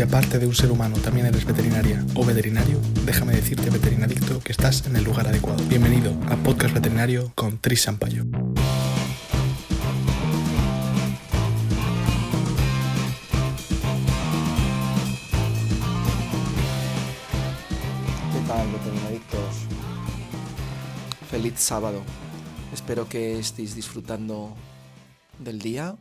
Si aparte de un ser humano también eres veterinaria o veterinario, déjame decirte, veterinadicto, que estás en el lugar adecuado. Bienvenido a Podcast Veterinario con Tris Sampaio. ¿Qué tal, veterinadictos? Feliz sábado. Espero que estéis disfrutando del día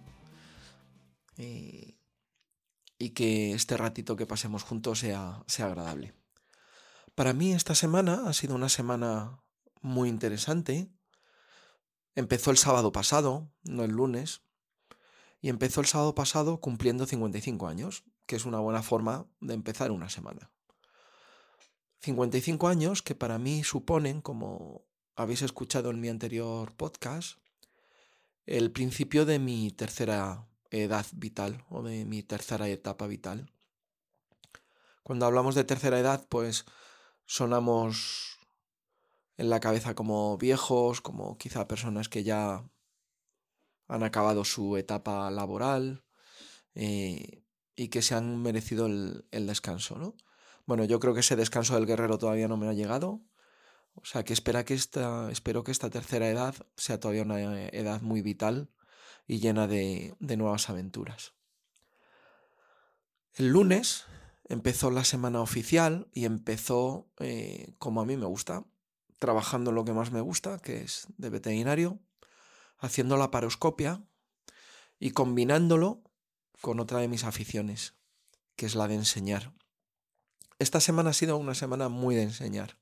y que este ratito que pasemos juntos sea, sea agradable. Para mí esta semana ha sido una semana muy interesante. Empezó el sábado pasado, no el lunes, y empezó el sábado pasado cumpliendo 55 años, que es una buena forma de empezar una semana. 55 años que para mí suponen, como habéis escuchado en mi anterior podcast, el principio de mi tercera edad vital o de mi tercera etapa vital. Cuando hablamos de tercera edad, pues sonamos en la cabeza como viejos, como quizá personas que ya han acabado su etapa laboral eh, y que se han merecido el, el descanso, ¿no? Bueno, yo creo que ese descanso del guerrero todavía no me ha llegado. O sea que, espera que esta, espero que esta tercera edad sea todavía una edad muy vital y llena de, de nuevas aventuras. El lunes empezó la semana oficial y empezó eh, como a mí me gusta, trabajando lo que más me gusta, que es de veterinario, haciendo la paroscopia y combinándolo con otra de mis aficiones, que es la de enseñar. Esta semana ha sido una semana muy de enseñar.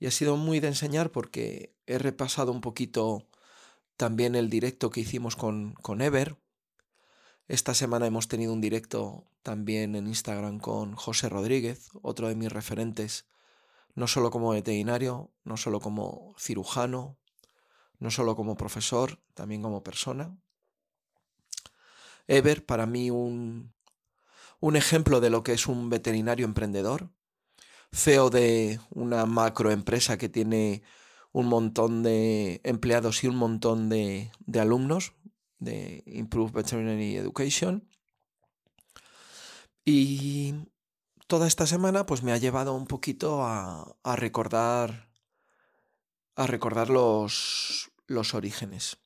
Y ha sido muy de enseñar porque he repasado un poquito también el directo que hicimos con, con Ever. Esta semana hemos tenido un directo también en Instagram con José Rodríguez, otro de mis referentes, no solo como veterinario, no solo como cirujano, no solo como profesor, también como persona. Ever, para mí un, un ejemplo de lo que es un veterinario emprendedor, CEO de una macroempresa que tiene un montón de empleados y un montón de, de alumnos de Improve Veterinary Education. Y toda esta semana pues me ha llevado un poquito a, a recordar a recordar los, los orígenes.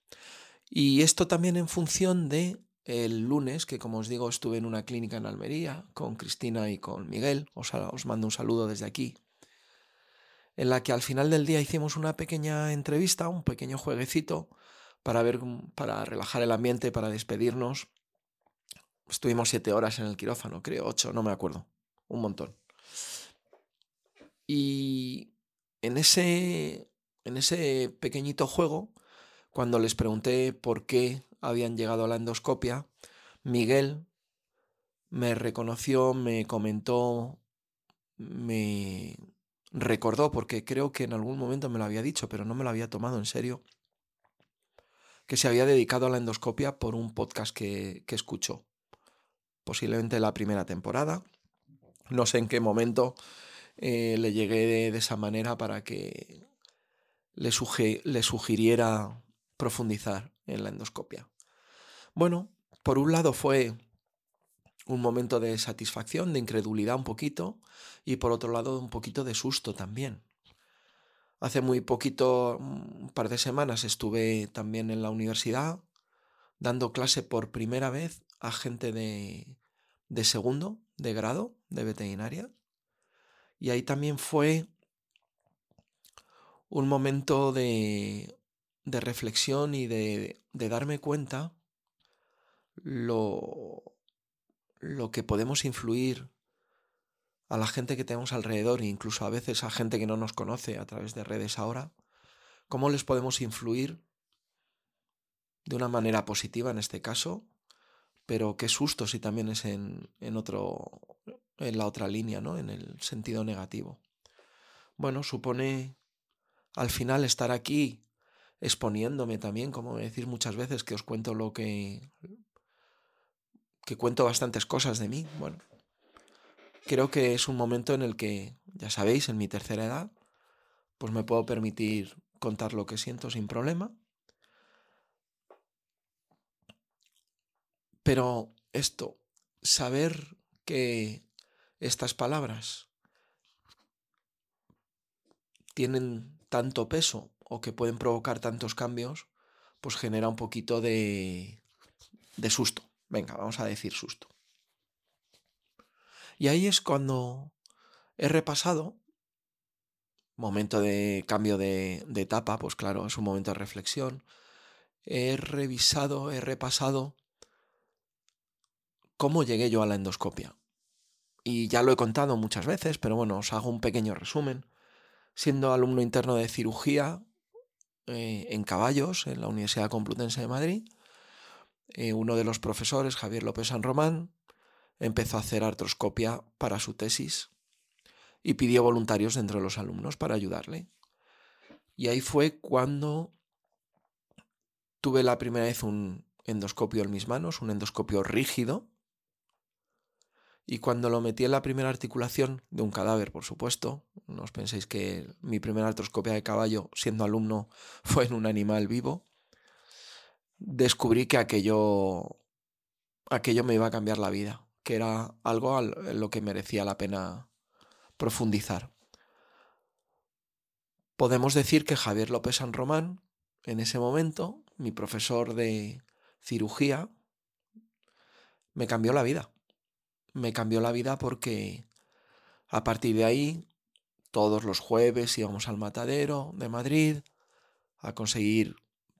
Y esto también en función de el lunes, que como os digo estuve en una clínica en Almería con Cristina y con Miguel, os, os, mando un saludo desde aquí, en la que al final del día hicimos una pequeña entrevista, un pequeño jueguecito para ver, para relajar el ambiente, para despedirnos. Estuvimos siete horas en el quirófano, creo, ocho, no me acuerdo, un montón. Y en ese, en ese pequeñito juego, cuando les pregunté por qué habían llegado a la endoscopia, Miguel me reconoció, me comentó, me recordó, porque creo que en algún momento me lo había dicho, pero no me lo había tomado en serio, que se había dedicado a la endoscopia por un podcast que, que escuchó, posiblemente la primera temporada. No sé en qué momento eh, le llegué de, esa manera para que le, le sugiriera profundizar en la endoscopia. Bueno, por un lado fue un momento de satisfacción, de incredulidad un poquito, y por otro lado un poquito de susto también. Hace muy poquito, un par de semanas, estuve también en la universidad dando clase por primera vez a gente de, de segundo, de grado, de veterinaria. Y ahí también fue un momento de, de reflexión y de, de, darme cuenta lo, lo que podemos influir a la gente que tenemos alrededor, e incluso a veces a gente que no nos conoce a través de redes ahora, cómo les podemos influir de una manera positiva en este caso, pero qué susto si también es en, en otro, en la otra línea, ¿no? En el sentido negativo. Bueno, supone al final estar aquí exponiéndome también, como me decís muchas veces que os cuento lo que que cuento bastantes cosas de mí. Bueno, creo que es un momento en el que, ya sabéis, en mi tercera edad, pues me puedo permitir contar lo que siento sin problema. Pero esto, saber que estas palabras tienen tanto peso o que pueden provocar tantos cambios, pues genera un poquito de, de susto. Venga, vamos a decir susto. Y ahí es cuando he repasado, momento de cambio de, de, etapa, pues claro, es un momento de reflexión. He revisado, he repasado cómo llegué yo a la endoscopia. Y ya lo he contado muchas veces, pero bueno, os hago un pequeño resumen. Siendo alumno interno de cirugía eh, en caballos en la Universidad Complutense de Madrid, eh, uno de los profesores, Javier López San Román, empezó a hacer artroscopia para su tesis y pidió voluntarios dentro de los alumnos para ayudarle. Y ahí fue cuando tuve la primera vez un endoscopio en mis manos, un endoscopio rígido, y cuando lo metí en la primera articulación de un cadáver, por supuesto, no os penséis que mi primera artroscopia de caballo, siendo alumno, fue en un animal vivo, descubrí que aquello, aquello me iba a cambiar la vida, que era algo en lo que merecía la pena profundizar. Podemos decir que Javier López San Román, en ese momento, mi profesor de cirugía, me cambió la vida me cambió la vida porque a partir de ahí, todos los jueves íbamos al matadero de Madrid a conseguir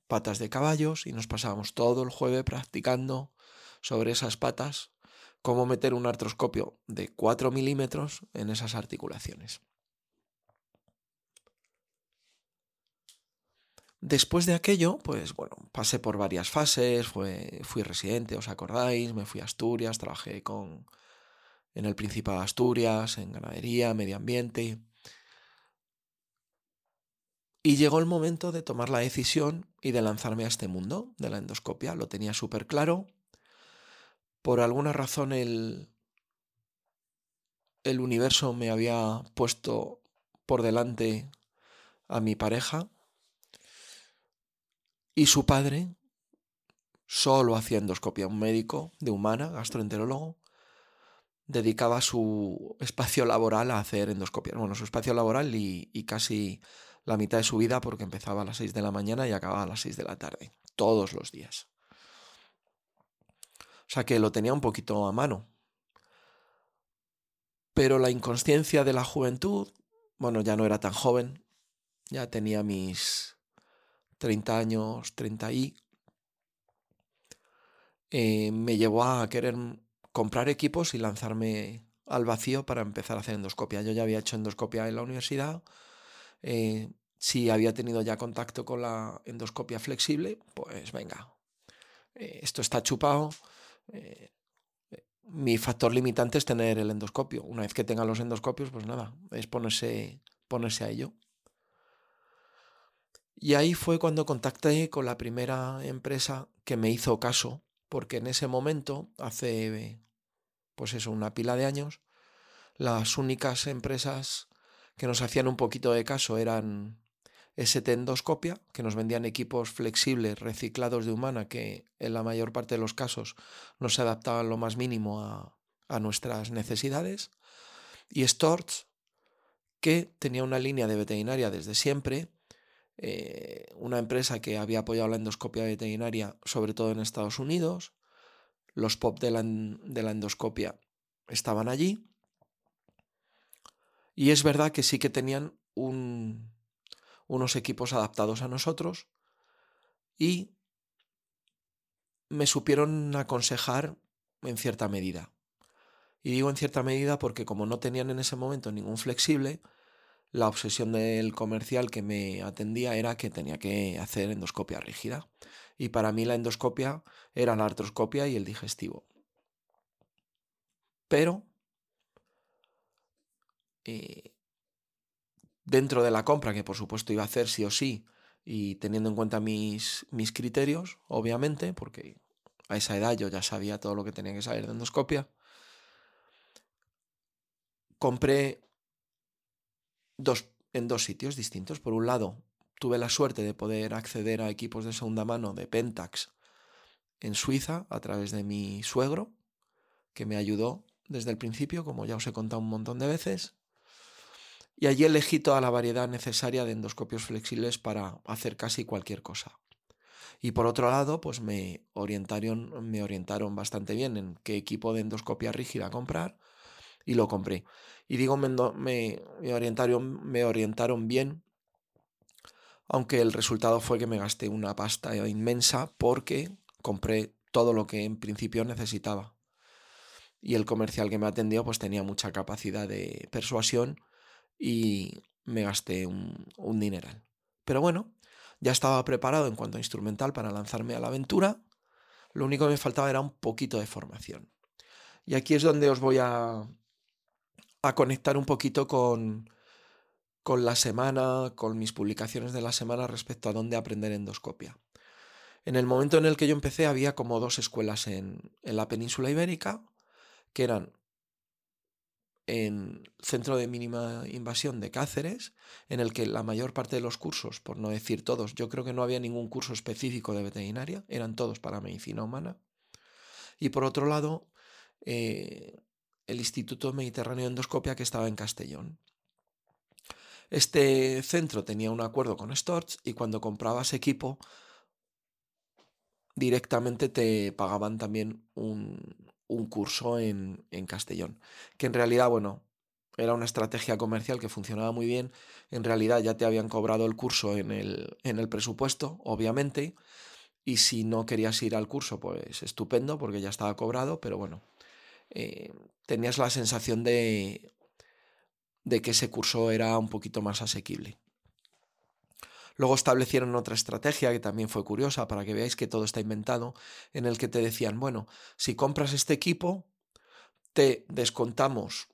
patas de caballos y nos pasábamos todo el jueves practicando sobre esas patas cómo meter un artroscopio de 4 milímetros en esas articulaciones. Después de aquello, pues bueno, pasé por varias fases, fui residente, ¿os acordáis? Me fui a Asturias, trabajé con en el Principado de Asturias, en ganadería, medio ambiente. Y llegó el momento de tomar la decisión y de lanzarme a este mundo de la endoscopia. Lo tenía súper claro. Por alguna razón el, el universo me había puesto por delante a mi pareja y su padre solo hacía endoscopia, un médico de humana, gastroenterólogo, dedicaba su espacio laboral a hacer endoscopia. Bueno, su espacio laboral y, casi la mitad de su vida porque empezaba a las 6 de la mañana y acababa a las 6 de la tarde, todos los días. O sea que lo tenía un poquito a mano. Pero la inconsciencia de la juventud, bueno, ya no era tan joven, ya tenía mis 30 años, 30 y, eh, me llevó a querer comprar equipos y lanzarme al vacío para empezar a hacer endoscopia. Yo ya había hecho endoscopia en la universidad. Eh, si había tenido ya contacto con la endoscopia flexible, pues venga, eh, esto está chupado. Eh, mi factor limitante es tener el endoscopio. Una vez que tenga los endoscopios, pues nada, es ponerse, ponerse a ello. Y ahí fue cuando contacté con la primera empresa que me hizo caso, porque en ese momento, hace pues eso, una pila de años, las únicas empresas que nos hacían un poquito de caso eran ST Endoscopia, que nos vendían equipos flexibles, reciclados de humana, que en la mayor parte de los casos no se adaptaban lo más mínimo a, nuestras necesidades, y Storts, que tenía una línea de veterinaria desde siempre, eh, una empresa que había apoyado la endoscopia veterinaria, sobre todo en Estados Unidos, los POP de la, endoscopia estaban allí. Y es verdad que sí que tenían unos equipos adaptados a nosotros y me supieron aconsejar en cierta medida. Y digo en cierta medida porque como no tenían en ese momento ningún flexible, la obsesión del comercial que me atendía era que tenía que hacer endoscopia rígida y para mí la endoscopia era la artroscopia y el digestivo. Pero eh, dentro de la compra, que por supuesto iba a hacer sí o sí, y teniendo en cuenta mis, mis criterios, obviamente, porque a esa edad yo ya sabía todo lo que tenía que saber de endoscopia, compré dos, en dos sitios distintos. Por un lado, tuve la suerte de poder acceder a equipos de segunda mano de Pentax en Suiza a través de mi suegro, que me ayudó desde el principio, como ya os he contado un montón de veces. Y allí elegí toda la variedad necesaria de endoscopios flexibles para hacer casi cualquier cosa. Y por otro lado, pues me orientaron, me orientaron bastante bien en qué equipo de endoscopia rígida comprar y lo compré. Y digo, me, orientaron, me orientaron bien, aunque el resultado fue que me gasté una pasta inmensa porque compré todo lo que en principio necesitaba. Y el comercial que me atendió pues tenía mucha capacidad de persuasión y me gasté un, un dineral. Pero bueno, ya estaba preparado en cuanto a instrumental para lanzarme a la aventura. Lo único que me faltaba era un poquito de formación. Y aquí es donde os voy a, a conectar un poquito con, con la semana, con mis publicaciones de la semana respecto a dónde aprender endoscopia. En el momento en el que yo empecé había como dos escuelas en, en la península ibérica, que eran en Centro de Mínima Invasión de Cáceres, en el que la mayor parte de los cursos, por no decir todos, yo creo que no había ningún curso específico de veterinaria, eran todos para medicina humana. Y por otro lado, eh, el Instituto Mediterráneo de Endoscopia que estaba en Castellón. Este centro tenía un acuerdo con Storch y cuando comprabas equipo directamente te pagaban también un, un curso en, en, Castellón, que en realidad, bueno, era una estrategia comercial que funcionaba muy bien, en realidad ya te habían cobrado el curso en el, en el presupuesto, obviamente, y si no querías ir al curso, pues estupendo, porque ya estaba cobrado, pero bueno, eh, tenías la sensación de, de que ese curso era un poquito más asequible. Luego establecieron otra estrategia que también fue curiosa para que veáis que todo está inventado, en el que te decían, bueno, si compras este equipo, te descontamos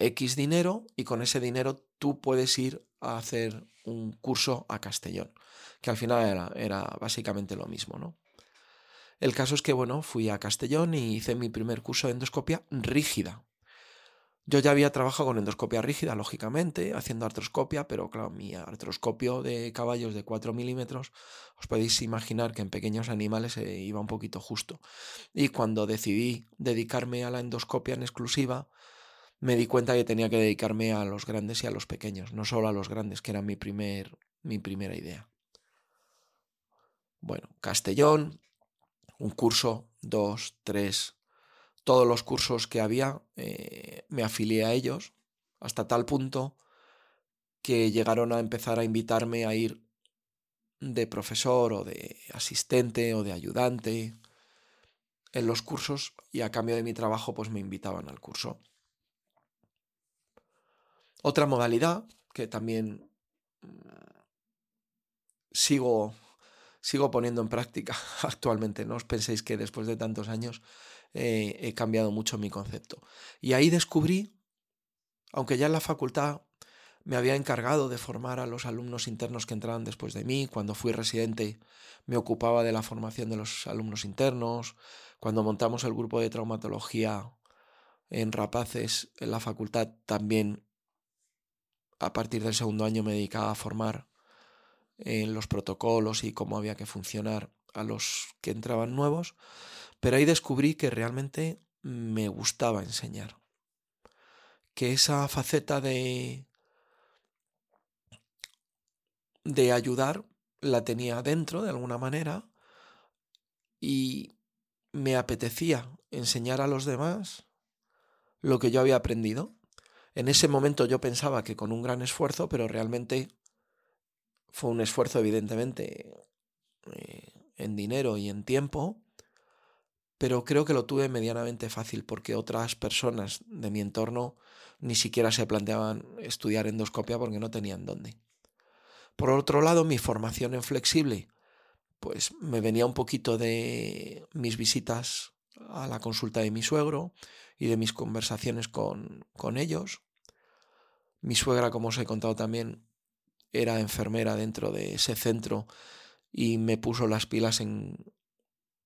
X dinero y con ese dinero tú puedes ir a hacer un curso a Castellón, que al final era, era básicamente lo mismo, ¿no? El caso es que, bueno, fui a Castellón y hice mi primer curso de endoscopia rígida, yo ya había trabajado con endoscopia rígida, lógicamente, haciendo artroscopia, pero claro, mi artroscopio de caballos de 4 milímetros, os podéis imaginar que en pequeños animales se iba un poquito justo. Y cuando decidí dedicarme a la endoscopia en exclusiva, me di cuenta que tenía que dedicarme a los grandes y a los pequeños, no solo a los grandes, que era mi, primer, mi primera idea. Bueno, Castellón, un curso, dos, tres, todos los cursos que había, eh, me afilié a ellos, hasta tal punto que llegaron a empezar a invitarme a ir de profesor o de asistente o de ayudante en los cursos y a cambio de mi trabajo pues me invitaban al curso. Otra modalidad que también mm, sigo, sigo poniendo en práctica actualmente, no os penséis que después de tantos años eh, he cambiado mucho mi concepto. Y ahí descubrí, aunque ya en la facultad me había encargado de formar a los alumnos internos que entraban después de mí, cuando fui residente me ocupaba de la formación de los alumnos internos, cuando montamos el grupo de traumatología en Rapaces en la facultad también a partir del segundo año me dedicaba a formar en los protocolos y cómo había que funcionar a los que entraban nuevos. Pero ahí descubrí que realmente me gustaba enseñar. Que esa faceta de, de ayudar la tenía dentro de alguna manera y me apetecía enseñar a los demás lo que yo había aprendido. En ese momento yo pensaba que con un gran esfuerzo, pero realmente fue un esfuerzo evidentemente eh, en dinero y en tiempo, pero creo que lo tuve medianamente fácil porque otras personas de mi entorno ni siquiera se planteaban estudiar endoscopia porque no tenían dónde. Por otro lado, mi formación en flexible, pues me venía un poquito de mis visitas a la consulta de mi suegro y de mis conversaciones con, con ellos. Mi suegra, como os he contado también, era enfermera dentro de ese centro y me puso las pilas en,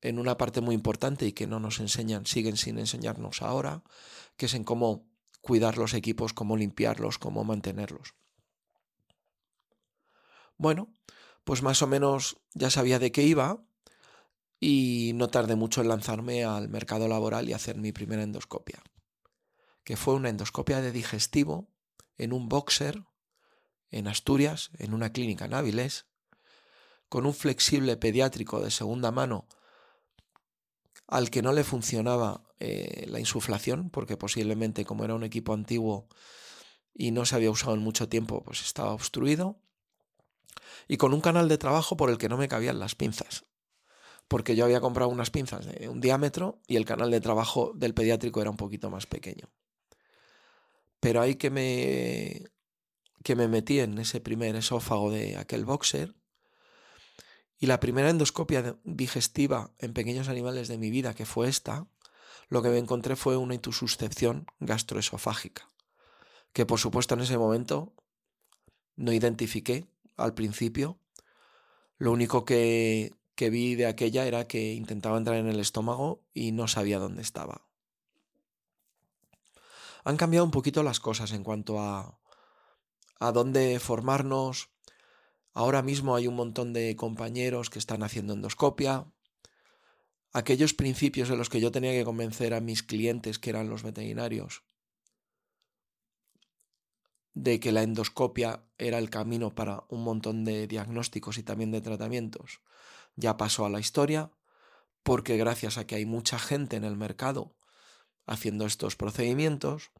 en una parte muy importante y que no nos enseñan, siguen sin enseñarnos ahora, que es en cómo cuidar los equipos, cómo limpiarlos, cómo mantenerlos. Bueno, pues más o menos ya sabía de qué iba y no tardé mucho en lanzarme al mercado laboral y hacer mi primera endoscopia. que fue una endoscopia de digestivo en un boxer en Asturias, en una clínica en Áviles, con un flexible pediátrico de segunda mano al que no le funcionaba eh, la insuflación, porque posiblemente como era un equipo antiguo y no se había usado en mucho tiempo, pues estaba obstruido, y con un canal de trabajo por el que no me cabían las pinzas, porque yo había comprado unas pinzas de un diámetro y el canal de trabajo del pediátrico era un poquito más pequeño. Pero ahí que me, que me metí en ese primer esófago de aquel boxer, y la primera endoscopia digestiva en pequeños animales de mi vida, que fue esta, lo que me encontré fue una intususcepción gastroesofágica, que por supuesto en ese momento no identifiqué al principio. Lo único que, que vi de aquella era que intentaba entrar en el estómago y no sabía dónde estaba. Han cambiado un poquito las cosas en cuanto a, a dónde formarnos, Ahora mismo hay un montón de compañeros que están haciendo endoscopia. Aquellos principios de los que yo tenía que convencer a mis clientes, que eran los veterinarios, de que la endoscopia era el camino para un montón de diagnósticos y también de tratamientos, ya pasó a la historia, porque gracias a que hay mucha gente en el mercado haciendo estos procedimientos,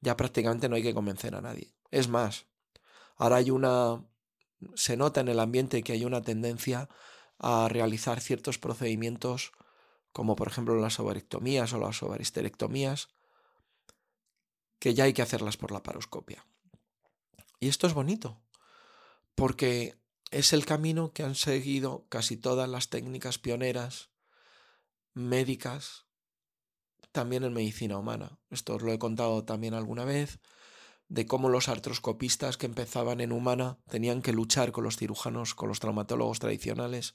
ya prácticamente no hay que convencer a nadie. Es más, ahora hay una se nota en el ambiente que hay una tendencia a realizar ciertos procedimientos como por ejemplo las ovarectomías o las ovaristerectomías, que ya hay que hacerlas por la paroscopia. Y esto es bonito, porque es el camino que han seguido casi todas las técnicas pioneras médicas, también en medicina humana. Esto os lo he contado también alguna vez de cómo los artroscopistas que empezaban en humana tenían que luchar con los cirujanos, con los traumatólogos tradicionales,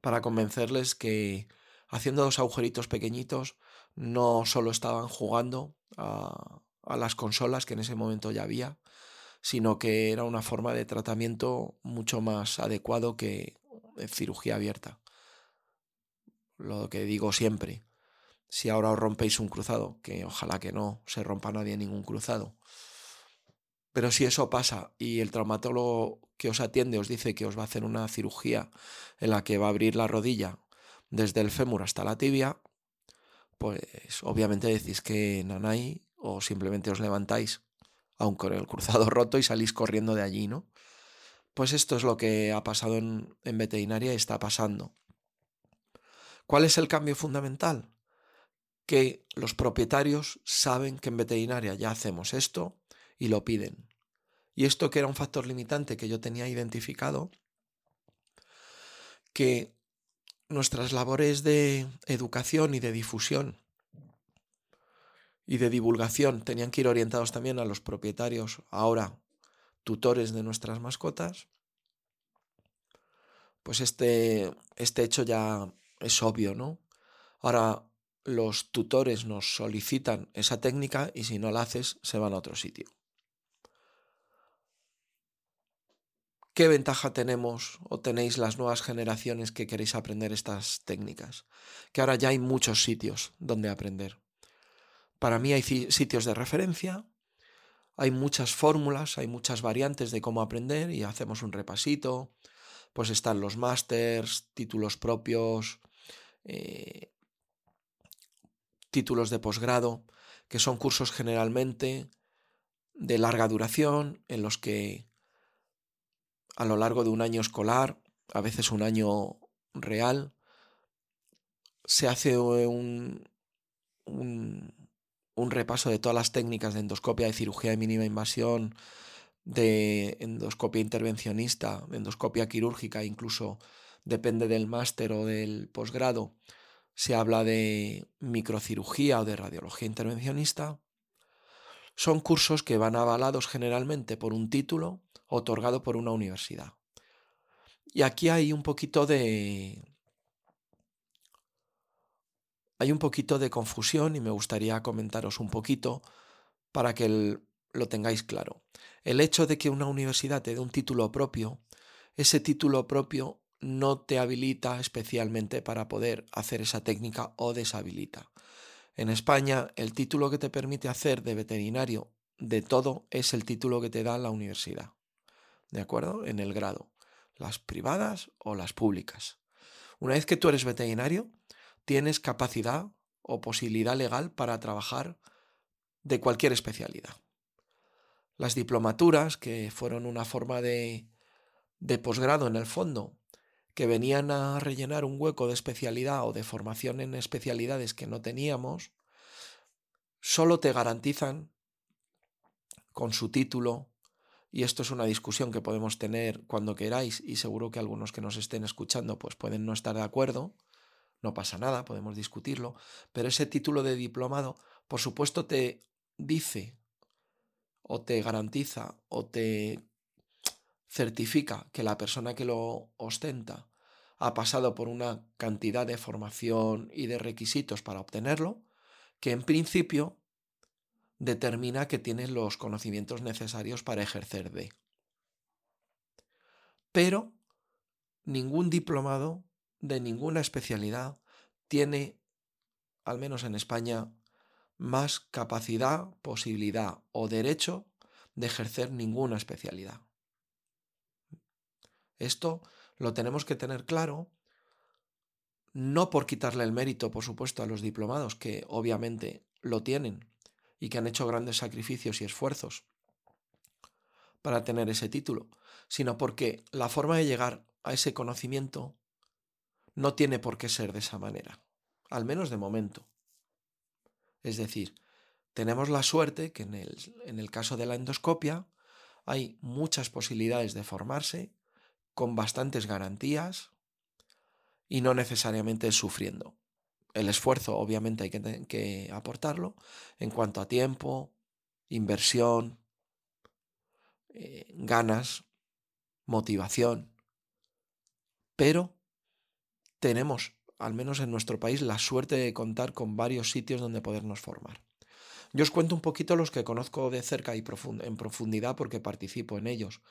para convencerles que haciendo dos agujeritos pequeñitos no solo estaban jugando a, las consolas que en ese momento ya había, sino que era una forma de tratamiento mucho más adecuado que cirugía abierta. Lo que digo siempre, si ahora os rompéis un cruzado, que ojalá que no se rompa nadie ningún cruzado, pero si eso pasa y el traumatólogo que os atiende os dice que os va a hacer una cirugía en la que va a abrir la rodilla desde el fémur hasta la tibia, pues obviamente decís que nanay o simplemente os levantáis, aun con el cruzado roto y salís corriendo de allí, ¿no? Pues esto es lo que ha pasado en, en veterinaria y está pasando. ¿Cuál es el cambio fundamental? Que los propietarios saben que en veterinaria ya hacemos esto y lo piden. Y esto que era un factor limitante que yo tenía identificado, que nuestras labores de educación y de difusión y de divulgación tenían que ir orientados también a los propietarios, ahora tutores de nuestras mascotas, pues este, este hecho ya es obvio, ¿no? Ahora los tutores nos solicitan esa técnica y si no la haces se van a otro sitio. ¿Qué ventaja tenemos o tenéis las nuevas generaciones que queréis aprender estas técnicas? Que ahora ya hay muchos sitios donde aprender. Para mí hay sitios de referencia, hay muchas fórmulas, hay muchas variantes de cómo aprender y hacemos un repasito. Pues están los másters, títulos propios, eh, títulos de posgrado, que son cursos generalmente de larga duración en los que a lo largo de un año escolar, a veces un año real, se hace un, un, repaso de todas las técnicas de endoscopia, de cirugía de mínima invasión, de endoscopia intervencionista, endoscopia quirúrgica, incluso depende del máster o del posgrado, se habla de microcirugía o de radiología intervencionista. Son cursos que van avalados generalmente por un título otorgado por una universidad. Y aquí hay un poquito de... Hay un poquito de confusión y me gustaría comentaros un poquito para que lo tengáis claro. El hecho de que una universidad te dé un título propio, ese título propio no te habilita especialmente para poder hacer esa técnica o deshabilita. En España, el título que te permite hacer de veterinario de todo es el título que te da la universidad. ¿De acuerdo? En el grado. Las privadas o las públicas. Una vez que tú eres veterinario, tienes capacidad o posibilidad legal para trabajar de cualquier especialidad. Las diplomaturas, que fueron una forma de, de posgrado en el fondo, que venían a rellenar un hueco de especialidad o de formación en especialidades que no teníamos, solo te garantizan con su título, y esto es una discusión que podemos tener cuando queráis y seguro que algunos que nos estén escuchando pues pueden no estar de acuerdo, no pasa nada, podemos discutirlo, pero ese título de diplomado por supuesto te dice o te garantiza o te certifica que la persona que lo ostenta ha pasado por una cantidad de formación y de requisitos para obtenerlo, que en principio determina que tienes los conocimientos necesarios para ejercer de. Pero ningún diplomado de ninguna especialidad tiene, al menos en España, más capacidad, posibilidad o derecho de ejercer ninguna especialidad. Esto lo tenemos que tener claro, no por quitarle el mérito, por supuesto, a los diplomados, que obviamente lo tienen y que han hecho grandes sacrificios y esfuerzos para tener ese título, sino porque la forma de llegar a ese conocimiento no tiene por qué ser de esa manera, al menos de momento. Es decir, tenemos la suerte que en el, en el caso de la endoscopia hay muchas posibilidades de formarse con bastantes garantías y no necesariamente sufriendo. El esfuerzo obviamente hay que, aportarlo en cuanto a tiempo, inversión, eh, ganas, motivación, pero tenemos, al menos en nuestro país, la suerte de contar con varios sitios donde podernos formar. Yo os cuento un poquito los que conozco de cerca y en profundidad porque participo en ellos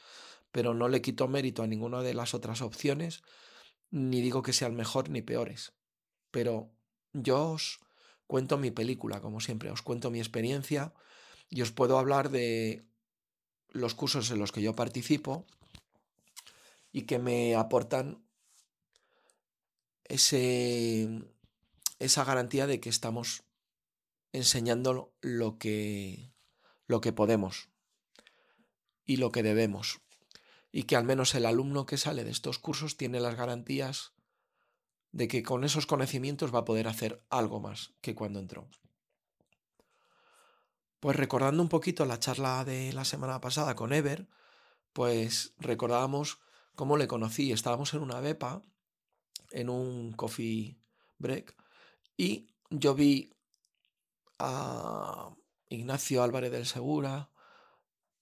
pero no le quito mérito a ninguna de las otras opciones, ni digo que sean mejor ni peores. Pero yo os cuento mi película, como siempre, os cuento mi experiencia y os puedo hablar de los cursos en los que yo participo y que me aportan ese, esa garantía de que estamos enseñando lo que, lo que podemos y lo que debemos. Y que al menos el alumno que sale de estos cursos tiene las garantías de que con esos conocimientos va a poder hacer algo más que cuando entró. Pues recordando un poquito la charla de la semana pasada con Ever, pues recordábamos cómo le conocí. Estábamos en una bepa, en un coffee break, y yo vi a Ignacio Álvarez del Segura,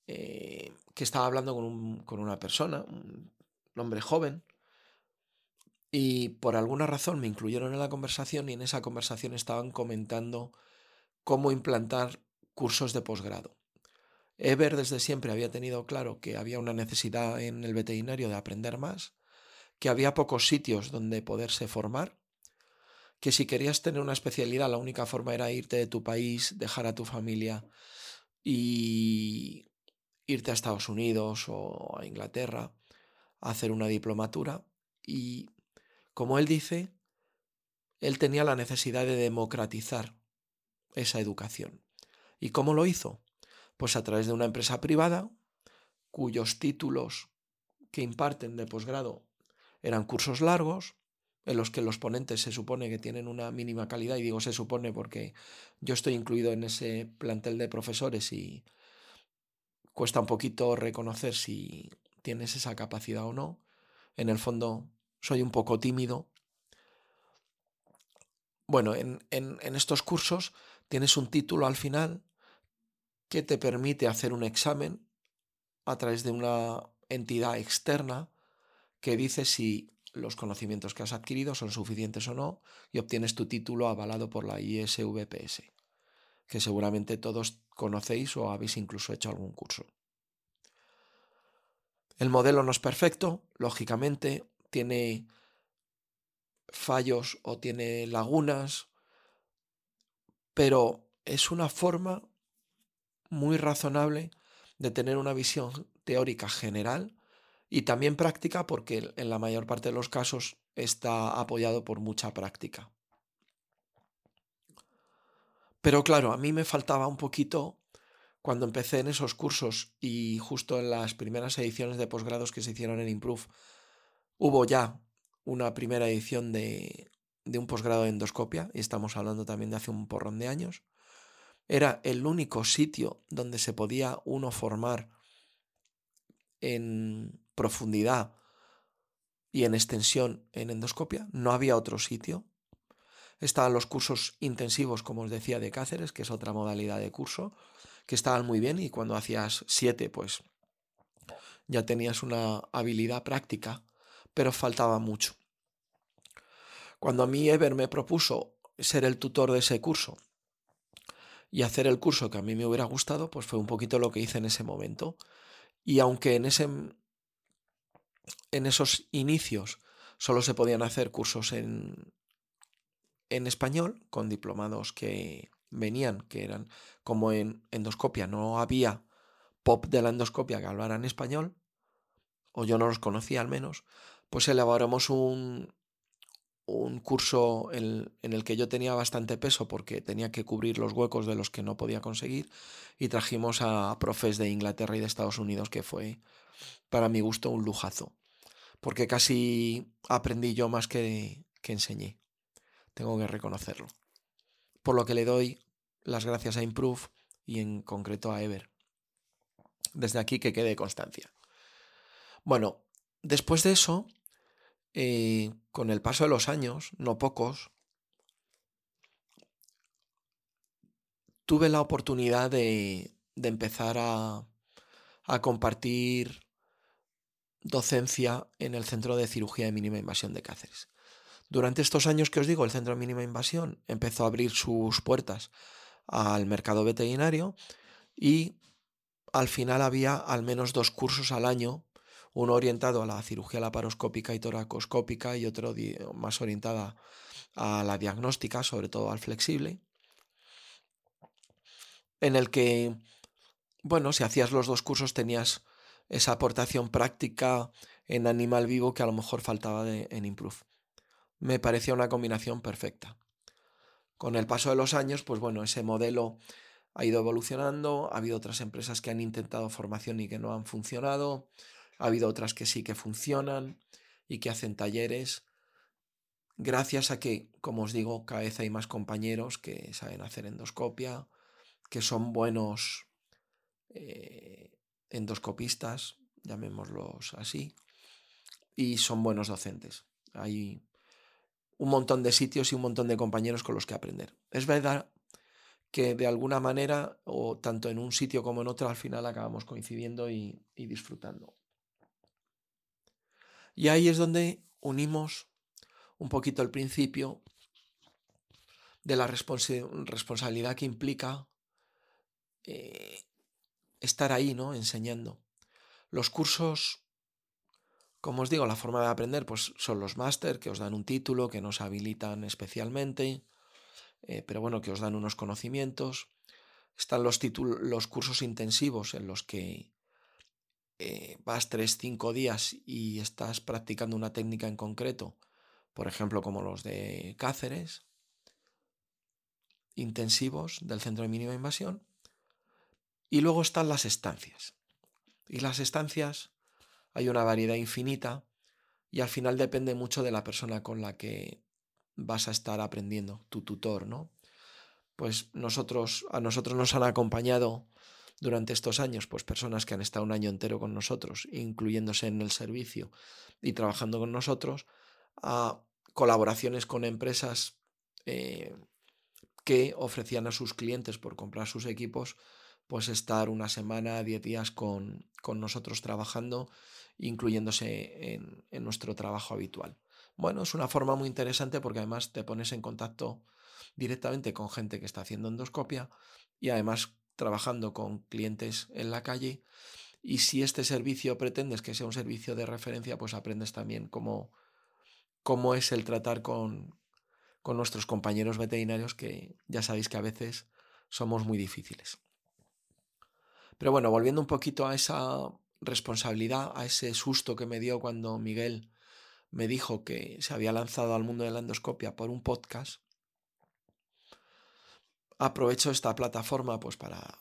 eh, que estaba hablando con, una persona, un hombre joven, y por alguna razón me incluyeron en la conversación y en esa conversación estaban comentando cómo implantar cursos de posgrado. Ever desde siempre había tenido claro que había una necesidad en el veterinario de aprender más, que había pocos sitios donde poderse formar, que si querías tener una especialidad la única forma era irte de tu país, dejar a tu familia y irte a Estados Unidos o a Inglaterra a hacer una diplomatura y, como él dice, él tenía la necesidad de democratizar esa educación. ¿Y cómo lo hizo? Pues a través de una empresa privada cuyos títulos que imparten de posgrado eran cursos largos, en los que los ponentes se supone que tienen una mínima calidad, y digo se supone porque yo estoy incluido en ese plantel de profesores y, cuesta un poquito reconocer si tienes esa capacidad o no. En el fondo soy un poco tímido. Bueno, en, estos cursos tienes un título al final que te permite hacer un examen a través de una entidad externa que dice si los conocimientos que has adquirido son suficientes o no y obtienes tu título avalado por la ISVPS que seguramente todos conocéis o habéis incluso hecho algún curso. El modelo no es perfecto, lógicamente, tiene fallos o tiene lagunas, pero es una forma muy razonable de tener una visión teórica general y también práctica porque en la mayor parte de los casos está apoyado por mucha práctica. Pero claro, a mí me faltaba un poquito cuando empecé en esos cursos y justo en las primeras ediciones de posgrados que se hicieron en Improve, hubo ya una primera edición de, de un posgrado de endoscopia, y estamos hablando también de hace un porrón de años. Era el único sitio donde se podía uno formar en profundidad y en extensión en endoscopia. No había otro sitio. Estaban los cursos intensivos, como os decía, de Cáceres, que es otra modalidad de curso, que estaban muy bien y cuando hacías siete, pues ya tenías una habilidad práctica, pero faltaba mucho. Cuando a mí Ever me propuso ser el tutor de ese curso y hacer el curso que a mí me hubiera gustado, pues fue un poquito lo que hice en ese momento. Y aunque en, ese, en esos inicios solo se podían hacer cursos en, en español, con diplomados que venían, que eran como en endoscopia, no había pop de la endoscopia que hablaran español, o yo no los conocía al menos, pues elaboramos un, un curso en, el que yo tenía bastante peso porque tenía que cubrir los huecos de los que no podía conseguir y trajimos a profes de Inglaterra y de Estados Unidos que fue para mi gusto un lujazo porque casi aprendí yo más que, que enseñé. Tengo que reconocerlo. Por lo que le doy las gracias a Improve y en concreto a Ever. Desde aquí que quede constancia. Bueno después de eso eh, con el paso de los años, no pocos, tuve la oportunidad de, empezar a, a, compartir docencia en el Centro de Cirugía de Mínima Invasión de Cáceres. Durante estos años que os digo, el Centro de Mínima Invasión empezó a abrir sus puertas al mercado veterinario y al final había al menos dos cursos al año uno orientado a la cirugía laparoscópica y toracoscópica y otro más orientada a la diagnóstica, sobre todo al flexible, en el que, bueno, si hacías los dos cursos tenías esa aportación práctica en animal vivo que a lo mejor faltaba en Improve. Me parecía una combinación perfecta. Con el paso de los años, pues bueno, ese modelo ha ido evolucionando, ha habido otras empresas que han intentado formación y que no han funcionado, ha habido otras que sí que funcionan y que hacen talleres. Gracias a que, como os digo, cada vez hay más compañeros que saben hacer endoscopia, que son buenos eh, endoscopistas, llamémoslos así, y son buenos docentes. Hay un montón de sitios y un montón de compañeros con los que aprender. Es verdad que de alguna manera, o tanto en un sitio como en otro, al final acabamos coincidiendo y disfrutando. Y ahí es donde unimos un poquito el principio de la responsabilidad que implica eh, estar ahí, ¿no? Enseñando. Los cursos, como os digo, la forma de aprender, pues son los máster, que os dan un título, que nos habilitan especialmente, eh, pero bueno, que os dan unos conocimientos. Están los, los cursos intensivos en los que eh, vas tres, cinco días y estás practicando una técnica en concreto, por ejemplo, como los de Cáceres, intensivos del centro de mínima invasión, y luego están las estancias. Y las estancias hay una variedad infinita y al final depende mucho de la persona con la que vas a estar aprendiendo, tu tutor, ¿no? Pues nosotros, a nosotros nos han acompañado durante estos años, pues personas que han estado un año entero con nosotros, incluyéndose en el servicio y trabajando con nosotros, a colaboraciones con empresas eh, que ofrecían a sus clientes por comprar sus equipos, pues estar una semana, diez días con, nosotros trabajando, incluyéndose en, en nuestro trabajo habitual. Bueno, es una forma muy interesante porque además te pones en contacto directamente con gente que está haciendo endoscopia y además trabajando con clientes en la calle y si este servicio pretendes que sea un servicio de referencia, pues aprendes también cómo, cómo es el tratar con, con nuestros compañeros veterinarios que ya sabéis que a veces somos muy difíciles. Pero bueno, volviendo un poquito a esa responsabilidad, a ese susto que me dio cuando Miguel me dijo que se había lanzado al mundo de la endoscopia por un podcast, aprovecho esta plataforma pues para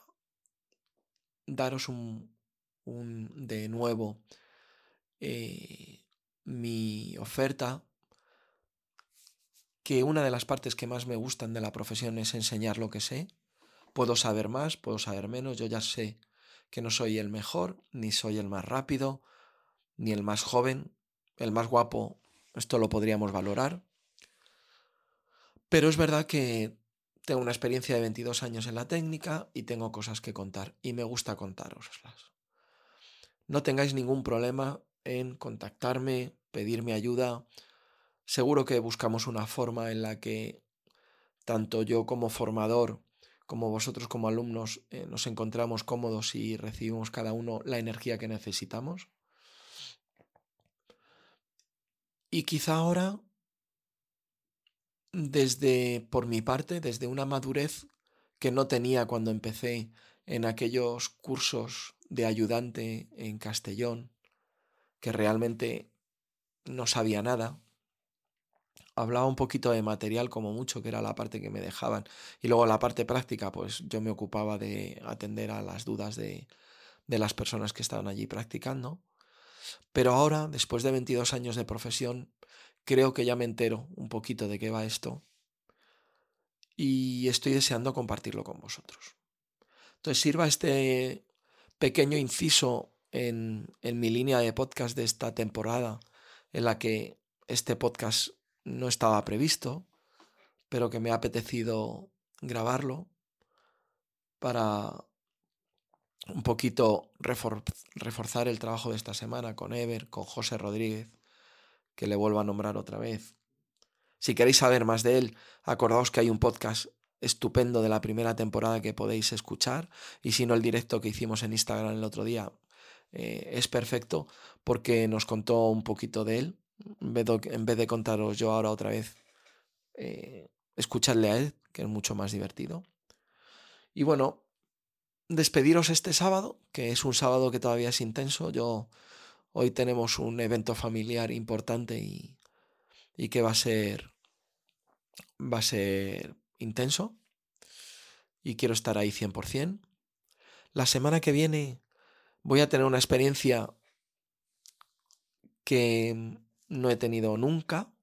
daros un, de nuevo eh, mi oferta que una de las partes que más me gustan de la profesión es enseñar lo que sé. Puedo saber más, puedo saber menos, yo ya sé que no soy el mejor, ni soy el más rápido, ni el más joven, el más guapo, esto lo podríamos valorar. Pero es verdad que tengo una experiencia de 22 años en la técnica y tengo cosas que contar y me gusta contaroslas. No tengáis ningún problema en contactarme, pedirme ayuda. Seguro que buscamos una forma en la que tanto yo como formador como vosotros como alumnos eh, nos encontramos cómodos y recibimos cada uno la energía que necesitamos. Y quizá ahora, desde, por mi parte, desde una madurez que no tenía cuando empecé en aquellos cursos de ayudante en Castellón, que realmente no sabía nada, hablaba un poquito de material como mucho, que era la parte que me dejaban. Y luego la parte práctica, pues yo me ocupaba de atender a las dudas de, de las personas que estaban allí practicando. Pero ahora, después de 22 años de profesión, creo que ya me entero un poquito de qué va esto y estoy deseando compartirlo con vosotros. Entonces sirva este pequeño inciso en, en mi línea de podcast de esta temporada, en la que este podcast no estaba previsto, pero que me ha apetecido grabarlo para un poquito reforzar el trabajo de esta semana con Ever, con José Rodríguez, que le vuelvo a nombrar otra vez. Si queréis saber más de él, acordaos que hay un podcast estupendo de la primera temporada que podéis escuchar y si no el directo que hicimos en Instagram el otro día eh, es perfecto porque nos contó un poquito de él en vez de, contaros yo ahora otra vez, eh, escucharle a él, que es mucho más divertido. Y bueno, despediros este sábado, que es un sábado que todavía es intenso. Yo hoy tenemos un evento familiar importante y, que va a ser va a ser intenso y quiero estar ahí 100%. La semana que viene voy a tener una experiencia que no he tenido nunca.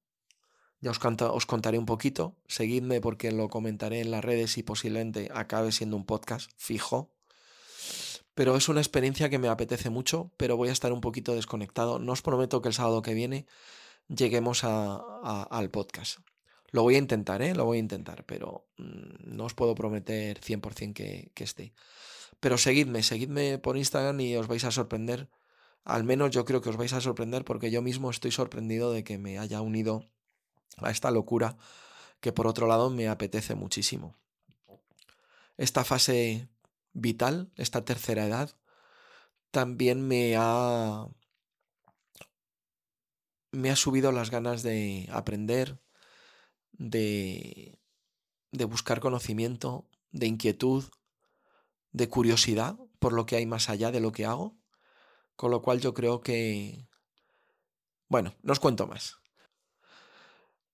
Ya os, os, contaré un poquito. Seguidme porque lo comentaré en las redes y posiblemente acabe siendo un podcast fijo. Pero es una experiencia que me apetece mucho, pero voy a estar un poquito desconectado. No os prometo que el sábado que viene lleguemos al podcast. Lo voy a intentar, ¿eh? Lo voy a intentar, pero mm, no os puedo prometer 100% que, que esté. Pero seguidme, seguidme por Instagram y os vais a sorprender al menos yo creo que os vais a sorprender porque yo mismo estoy sorprendido de que me haya unido a esta locura que por otro lado me apetece muchísimo. Esta fase vital, esta tercera edad, también me ha me ha subido las ganas de aprender, de, de buscar conocimiento, de inquietud, de curiosidad por lo que hay más allá de lo que hago con lo cual yo creo que... Bueno, no os cuento más.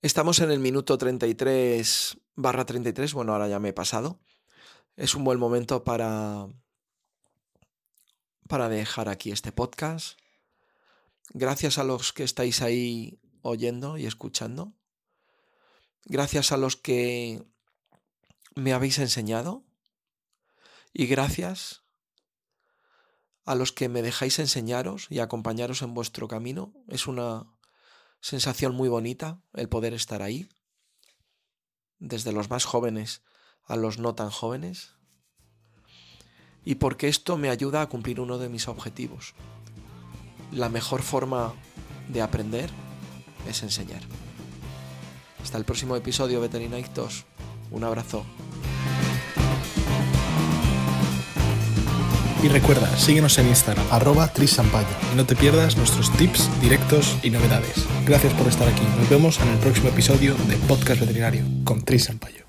Estamos en el minuto 33 barra 33, bueno, ahora ya me he pasado. Es un buen momento para, para dejar aquí este podcast. Gracias a los que estáis ahí oyendo y escuchando. Gracias a los que me habéis enseñado. Y gracias a los que me dejáis enseñaros y acompañaros en vuestro camino. Es una sensación muy bonita el poder estar ahí, desde los más jóvenes a los no tan jóvenes. Y porque esto me ayuda a cumplir uno de mis objetivos. La mejor forma de aprender es enseñar. Hasta el próximo episodio, Veterinaitos. Un abrazo. Y recuerda, síguenos en Instagram, arroba trisampayo. Y no te pierdas nuestros tips, directos y novedades. Gracias por estar aquí. Nos vemos en el próximo episodio de Podcast Veterinario con Trisampayo.